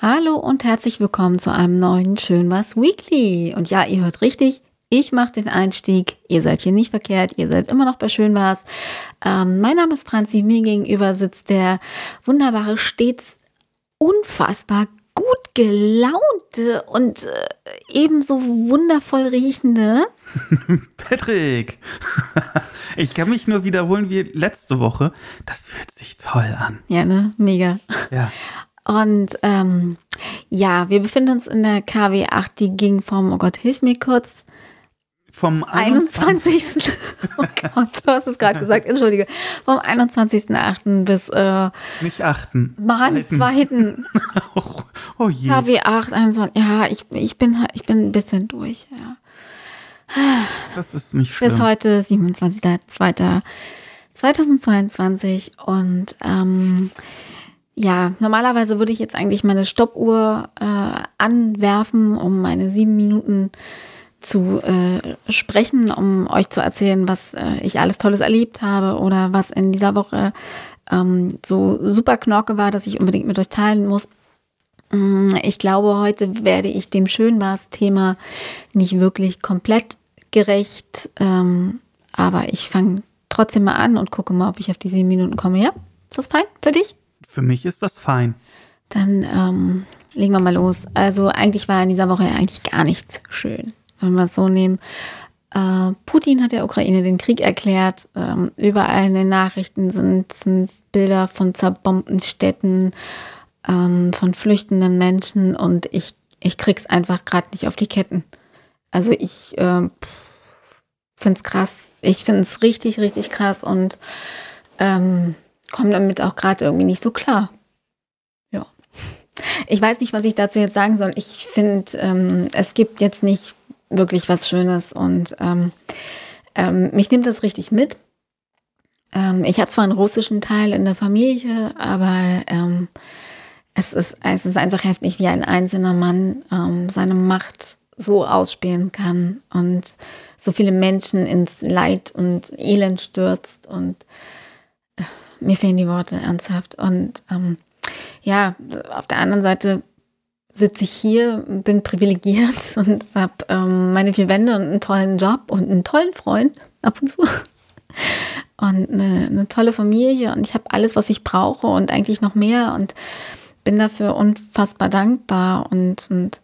Hallo und herzlich willkommen zu einem neuen Schön was Weekly. Und ja, ihr hört richtig, ich mache den Einstieg. Ihr seid hier nicht verkehrt, ihr seid immer noch bei Schön was. Ähm, mein Name ist Franzi, mir gegenüber sitzt der wunderbare, stets unfassbar gut gelaunte und äh, ebenso wundervoll riechende Patrick, ich kann mich nur wiederholen wie letzte Woche. Das fühlt sich toll an. Ja, ne? Mega. Ja. Und ähm, ja, wir befinden uns in der KW 8, die ging vom, oh Gott, hilf mir kurz, Vom 21. oh Gott, du hast es gerade gesagt, entschuldige. Vom 21.8. bis, äh, Nicht achten. Mann, Zweiten. 2. Oh, oh je. KW 8, 21. Ja, ich, ich, bin, ich bin ein bisschen durch, ja. Das ist nicht schlimm. Bis heute, 27.02.2022. Und ähm, ja, normalerweise würde ich jetzt eigentlich meine Stoppuhr äh, anwerfen, um meine sieben Minuten zu äh, sprechen, um euch zu erzählen, was äh, ich alles Tolles erlebt habe oder was in dieser Woche ähm, so super Knorke war, dass ich unbedingt mit euch teilen muss. Mm, Ich glaube, heute werde ich dem Schönwas-Thema nicht wirklich komplett gerecht, ähm, aber ich fange trotzdem mal an und gucke mal, ob ich auf die sieben Minuten komme. Ja, ist das fein für dich? Für mich ist das fein. Dann ähm, legen wir mal los. Also eigentlich war in dieser Woche eigentlich gar nichts schön, wenn wir es so nehmen. Äh, Putin hat der Ukraine den Krieg erklärt. Ähm, überall in den Nachrichten sind, sind Bilder von zerbombten Städten, ähm, von flüchtenden Menschen und ich, ich krieg's einfach gerade nicht auf die Ketten. Also ich ähm, finde es krass. Ich finde es richtig, richtig krass und ähm, komme damit auch gerade irgendwie nicht so klar. Ja. Ich weiß nicht, was ich dazu jetzt sagen soll. Ich finde, ähm, es gibt jetzt nicht wirklich was Schönes und ähm, ähm, mich nimmt das richtig mit. Ähm, ich habe zwar einen russischen Teil in der Familie, aber ähm, es, ist, es ist einfach heftig, wie ein einzelner Mann ähm, seine Macht so ausspielen kann und so viele Menschen ins Leid und Elend stürzt und mir fehlen die Worte ernsthaft. Und ähm, ja, auf der anderen Seite sitze ich hier, bin privilegiert und habe ähm, meine vier Wände und einen tollen Job und einen tollen Freund ab und zu. Und eine, eine tolle Familie und ich habe alles, was ich brauche und eigentlich noch mehr und bin dafür unfassbar dankbar und, und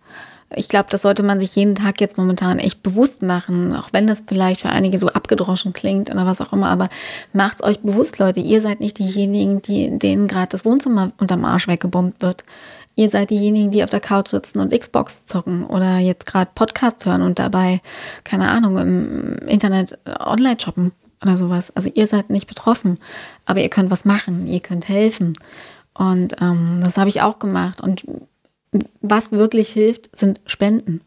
ich glaube, das sollte man sich jeden Tag jetzt momentan echt bewusst machen, auch wenn das vielleicht für einige so abgedroschen klingt oder was auch immer, aber macht's euch bewusst, Leute, ihr seid nicht diejenigen, die, denen gerade das Wohnzimmer unterm Arsch weggebombt wird. Ihr seid diejenigen, die auf der Couch sitzen und Xbox zocken oder jetzt gerade Podcast hören und dabei, keine Ahnung, im Internet äh, online shoppen oder sowas. Also ihr seid nicht betroffen, aber ihr könnt was machen, ihr könnt helfen. Und ähm, das habe ich auch gemacht. Und was wirklich hilft, sind Spenden.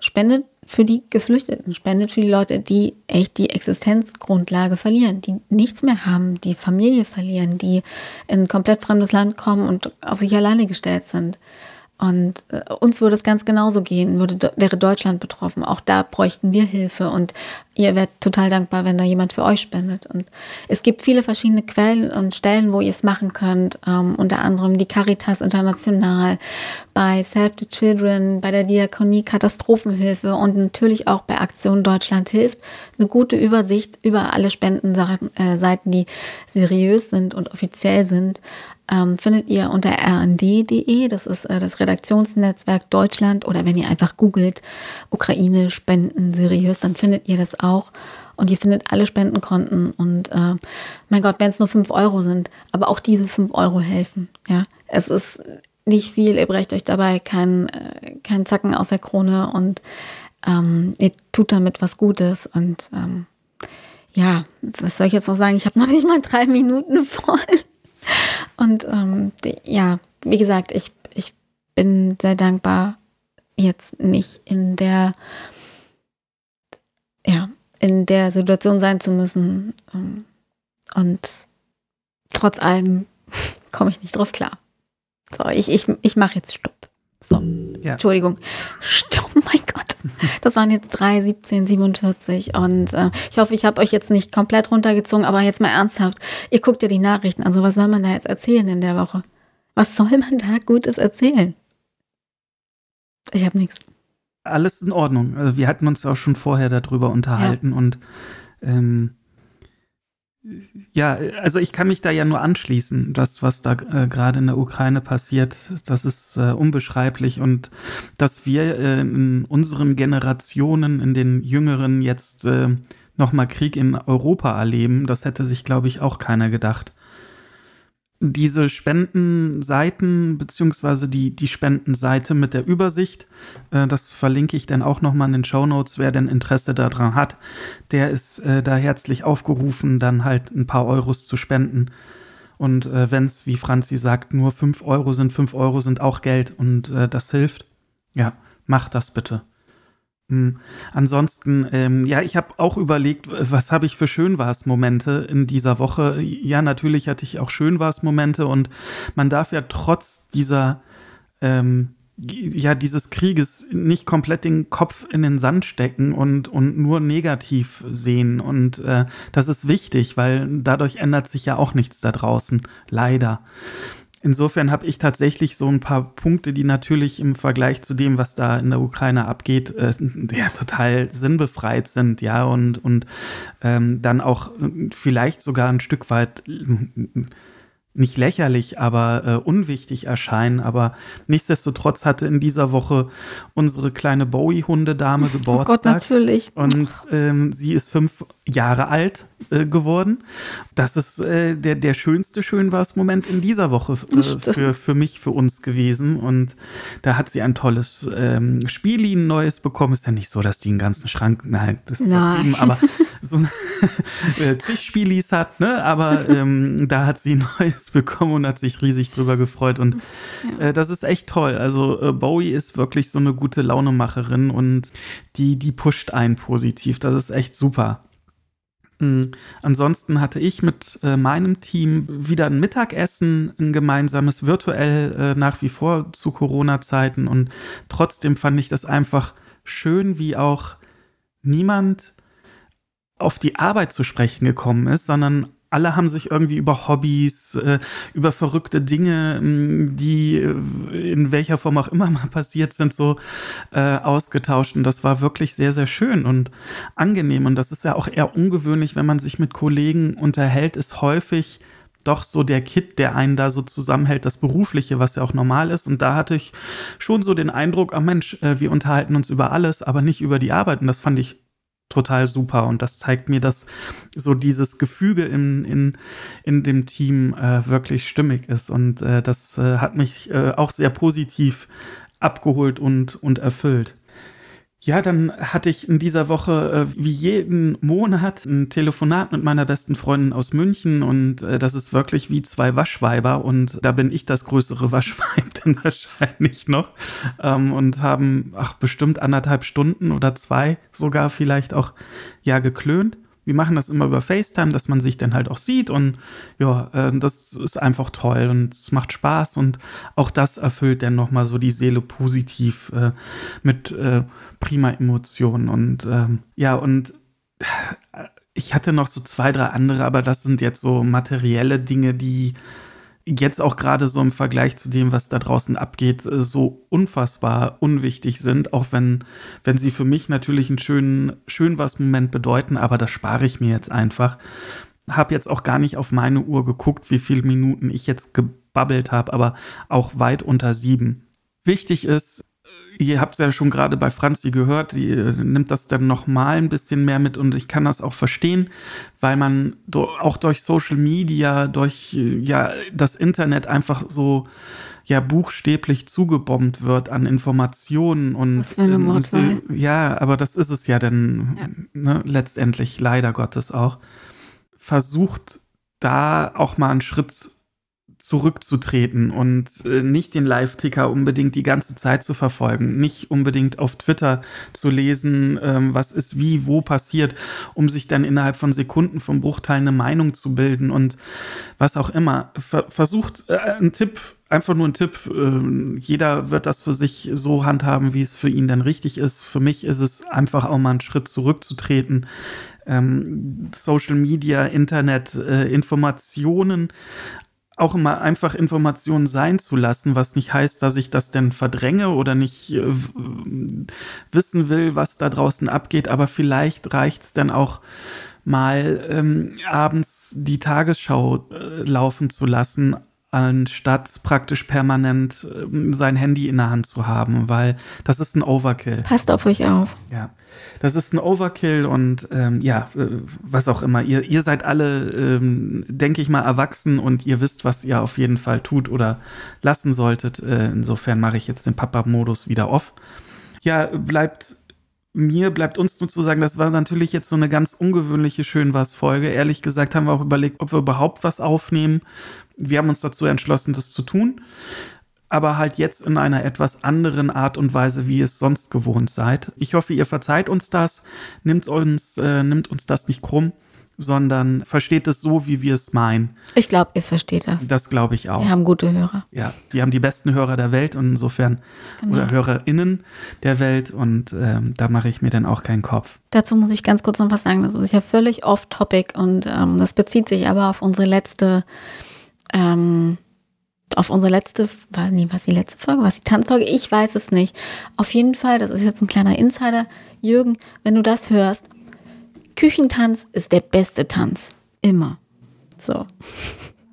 Spendet für die Geflüchteten, spendet für die Leute, die echt die Existenzgrundlage verlieren, die nichts mehr haben, die Familie verlieren, die in ein komplett fremdes Land kommen und auf sich alleine gestellt sind. Und äh, uns würde es ganz genauso gehen, würde, wäre Deutschland betroffen. Auch da bräuchten wir Hilfe und ihr wärt total dankbar, wenn da jemand für euch spendet. Und es gibt viele verschiedene Quellen und Stellen, wo ihr es machen könnt. Ähm, unter anderem die Caritas International, bei Save the Children, bei der Diakonie Katastrophenhilfe und natürlich auch bei Aktion Deutschland hilft. Eine gute Übersicht über alle Spendenseiten, äh, die seriös sind und offiziell sind ähm, findet ihr unter rnd.de, das ist äh, das Redaktionsnetzwerk Deutschland, oder wenn ihr einfach googelt, Ukraine Spenden seriös, dann findet ihr das auch. Und ihr findet alle Spendenkonten. Und äh, mein Gott, wenn es nur 5 Euro sind, aber auch diese 5 Euro helfen. Ja, es ist nicht viel, ihr brecht euch dabei keinen äh, kein Zacken aus der Krone und ähm, ihr tut damit was Gutes. Und ähm, ja, was soll ich jetzt noch sagen? Ich habe noch nicht mal drei Minuten voll. Und ähm, die, ja, wie gesagt, ich, ich bin sehr dankbar, jetzt nicht in der, ja, in der Situation sein zu müssen. Ähm, und trotz allem komme ich nicht drauf klar. So, ich, ich, ich mache jetzt Stopp. So, Ja. Entschuldigung. Stopp, mein Gott. Das waren jetzt 3, 17, 47 und äh, ich hoffe, ich habe euch jetzt nicht komplett runtergezogen, aber jetzt mal ernsthaft. Ihr guckt ja die Nachrichten, also was soll man da jetzt erzählen in der Woche? Was soll man da Gutes erzählen? Ich habe nichts. Alles in Ordnung. Also wir hatten uns auch schon vorher darüber unterhalten ja. und ähm, ja, also ich kann mich da ja nur anschließen. Das, was da äh, gerade in der Ukraine passiert, das ist äh, unbeschreiblich. Und dass wir äh, in unseren Generationen, in den Jüngeren jetzt äh, nochmal Krieg in Europa erleben, das hätte sich, glaube ich, auch keiner gedacht diese Spendenseiten beziehungsweise die, die Spendenseite mit der Übersicht, äh, das verlinke ich dann auch nochmal in den Show Notes, wer denn Interesse daran hat, der ist äh, da herzlich aufgerufen, dann halt ein paar Euros zu spenden. Und äh, wenn es, wie Franzi sagt, nur 5 Euro sind, 5 Euro sind auch Geld und äh, das hilft, ja, macht das bitte. Hm. Ansonsten, ähm, ja, ich habe auch überlegt, was habe ich für Schönwars-Momente in dieser Woche. Ja, natürlich hatte ich auch Schönwars-Momente und man darf ja trotz dieser, ähm, ja, dieses Krieges nicht komplett den Kopf in den Sand stecken und, und nur negativ sehen. Und äh, das ist wichtig, weil dadurch ändert sich ja auch nichts da draußen. Leider. Insofern habe ich tatsächlich so ein paar Punkte, die natürlich im Vergleich zu dem, was da in der Ukraine abgeht, äh, ja, total sinnbefreit sind, ja, und, und ähm, dann auch vielleicht sogar ein Stück weit nicht lächerlich, aber äh, unwichtig erscheinen. Aber nichtsdestotrotz hatte in dieser Woche unsere kleine Bowie-Hundedame Geburtstag. Oh Gott, natürlich. Und ähm, sie ist fünf Jahre alt äh, geworden. Das ist äh, der, der schönste Schönwas-Moment in dieser Woche äh, für, für mich, für uns gewesen. Und da hat sie ein tolles ähm, Spiel, ein neues bekommen. Ist ja nicht so, dass die einen ganzen Schrank, nein, das ist nein. aber so äh, zig Spielis hat, ne? Aber ähm, da hat sie ein neues bekommen und hat sich riesig drüber gefreut. Und ja. äh, das ist echt toll. Also äh, Bowie ist wirklich so eine gute Launemacherin und die, die pusht einen positiv. Das ist echt super. Mhm. Ansonsten hatte ich mit äh, meinem Team wieder ein Mittagessen, ein gemeinsames, virtuell äh, nach wie vor zu Corona-Zeiten. Und trotzdem fand ich das einfach schön, wie auch niemand auf die Arbeit zu sprechen gekommen ist, sondern alle haben sich irgendwie über Hobbys, äh, über verrückte Dinge, die äh, in welcher Form auch immer mal passiert sind, so äh, ausgetauscht. Und das war wirklich sehr, sehr schön und angenehm. Und das ist ja auch eher ungewöhnlich, wenn man sich mit Kollegen unterhält, ist häufig doch so der Kit, der einen da so zusammenhält, das Berufliche, was ja auch normal ist. Und da hatte ich schon so den Eindruck, ah Mensch, äh, wir unterhalten uns über alles, aber nicht über die Arbeit. Und das fand ich total super. Und das zeigt mir, dass so dieses Gefüge in, in, in dem Team äh, wirklich stimmig ist. Und äh, das äh, hat mich äh, auch sehr positiv abgeholt und, und erfüllt. Ja, dann hatte ich in dieser Woche äh, wie jeden Monat ein Telefonat mit meiner besten Freundin aus München. Und äh, das ist wirklich wie zwei Waschweiber. Und da bin ich das größere Waschweib dann wahrscheinlich noch ähm, und haben ach bestimmt anderthalb Stunden oder zwei sogar vielleicht auch ja geklönt. Wir machen das immer über FaceTime, dass man sich dann halt auch sieht und ja, äh, das ist einfach toll und es macht Spaß und auch das erfüllt dann nochmal so die Seele positiv äh, mit äh, prima Emotionen und ähm, ja und äh, ich hatte noch so zwei, drei andere, aber das sind jetzt so materielle Dinge, die jetzt auch gerade so im Vergleich zu dem, was da draußen abgeht, äh, so unfassbar unwichtig sind, auch wenn, wenn sie für mich natürlich einen schönen, schön was Moment bedeuten, aber das spare ich mir jetzt einfach. Hab jetzt auch gar nicht auf meine Uhr geguckt, wie viele Minuten ich jetzt gebabbelt habe, aber auch weit unter sieben. Wichtig ist, ihr habt es ja schon gerade bei Franzi gehört, die äh, nimmt das dann nochmal ein bisschen mehr mit und ich kann das auch verstehen, weil man auch durch Social Media, durch äh, ja das Internet einfach so ja buchstäblich zugebombt wird an Informationen und, Was für eine ähm, Mordwahl. ja, aber das ist es ja dann ja. Ne, letztendlich leider Gottes auch. Versucht da auch mal einen Schritt zurückzutreten und äh, nicht den Live-Ticker unbedingt die ganze Zeit zu verfolgen, nicht unbedingt auf Twitter zu lesen, ähm, was ist wie, wo passiert, um sich dann innerhalb von Sekunden vom Bruchteil eine Meinung zu bilden und was auch immer. Ver versucht äh, ein Tipp, einfach nur ein Tipp, äh, jeder wird das für sich so handhaben, wie es für ihn dann richtig ist. Für mich ist es einfach auch mal einen Schritt zurückzutreten. Ähm, Social Media, Internet, äh, Informationen auch immer einfach Informationen sein zu lassen, was nicht heißt, dass ich das denn verdränge oder nicht äh, wissen will, was da draußen abgeht, aber vielleicht reicht es dann auch mal ähm, abends die Tagesschau äh, laufen zu lassen, anstatt praktisch permanent äh, sein Handy in der Hand zu haben, weil das ist ein Overkill. Passt auf euch auf. Ja. Das ist ein Overkill und ähm, ja, äh, was auch immer. Ihr, ihr seid alle, ähm, denke ich mal, erwachsen und ihr wisst, was ihr auf jeden Fall tut oder lassen solltet. Äh, insofern mache ich jetzt den Papa-Modus wieder off. Ja, bleibt mir bleibt uns nur zu sagen, das war natürlich jetzt so eine ganz ungewöhnliche Schön was Folge. Ehrlich gesagt haben wir auch überlegt, ob wir überhaupt was aufnehmen. Wir haben uns dazu entschlossen, das zu tun aber halt jetzt in einer etwas anderen Art und Weise, wie ihr es sonst gewohnt seid. Ich hoffe, ihr verzeiht uns das, nimmt uns, äh, nimmt uns das nicht krumm, sondern versteht es so, wie wir es meinen. Ich glaube, ihr versteht das. Das glaube ich auch. Wir haben gute Hörer. Ja, wir haben die besten Hörer der Welt und insofern genau. oder HörerInnen der Welt und ähm, da mache ich mir dann auch keinen Kopf. Dazu muss ich ganz kurz noch was sagen. Das ist ja völlig off-topic und ähm, das bezieht sich aber auf unsere letzte ähm, auf unsere letzte, war, nee, was die letzte Folge, was die Tanzfolge? Ich weiß es nicht. Auf jeden Fall, das ist jetzt ein kleiner Insider. Jürgen, wenn du das hörst, Küchentanz ist der beste Tanz. Immer. So.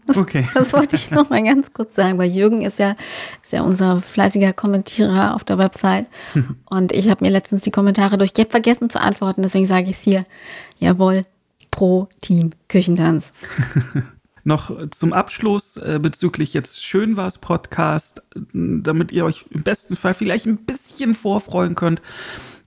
Das, okay. das wollte ich noch mal ganz kurz sagen, weil Jürgen ist ja, ist ja unser fleißiger Kommentierer auf der Website. Und ich habe mir letztens die Kommentare durch Gap vergessen zu antworten, deswegen sage ich es hier. Jawohl, pro Team Küchentanz. Noch zum Abschluss äh, bezüglich jetzt Schön war's Podcast, damit ihr euch im besten Fall vielleicht ein bisschen vorfreuen könnt.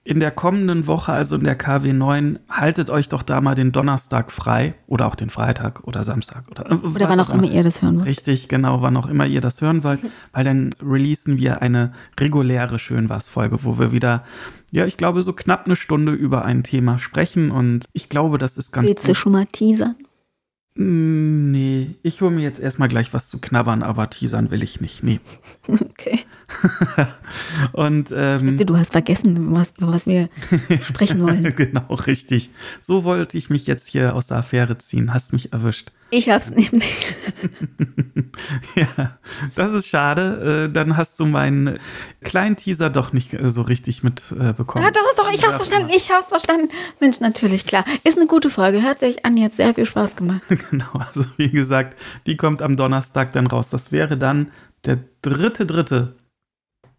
In der kommenden Woche, also in der KW 9, haltet euch doch da mal den Donnerstag frei oder auch den Freitag oder Samstag oder, äh, oder wann auch immer ihr das hören wollt. Richtig, genau, wann auch immer ihr das hören wollt, weil dann releasen wir eine reguläre Schön was Folge, wo wir wieder, ja, ich glaube, so knapp eine Stunde über ein Thema sprechen und ich glaube, das ist ganz Willst du schon mal teasern? Mm, nee, ich hole mir jetzt erstmal gleich was zu knabbern, aber teasern will ich nicht. Nee. Okay. und ähm, dachte, du hast vergessen, was, was wir sprechen wollen. genau, richtig. So wollte ich mich jetzt hier aus der Affäre ziehen. Hast mich erwischt. Ich hab's nämlich. ja, das ist schade. Äh, dann hast du meinen kleinen Teaser doch nicht äh, so richtig mitbekommen. Ja, doch, doch, ich hab's verstanden. Ich hab's verstanden. Mensch, natürlich, klar. Ist eine gute Folge. Hört sich an, jetzt sehr viel Spaß gemacht. genau, also wie gesagt, die kommt am Donnerstag dann raus. Das wäre dann der dritte, dritte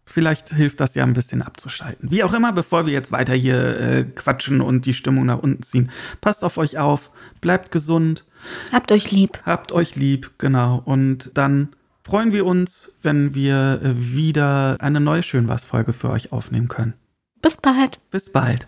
Vielleicht hilft das ja ein bisschen abzuschalten. Wie auch immer, bevor wir jetzt weiter hier äh, quatschen und die Stimmung nach unten ziehen. Passt auf euch auf, bleibt gesund. Habt euch lieb. Habt euch lieb, genau. Und dann freuen wir uns, wenn wir wieder eine neue Schön was Folge für euch aufnehmen können. Bis bald. Bis bald.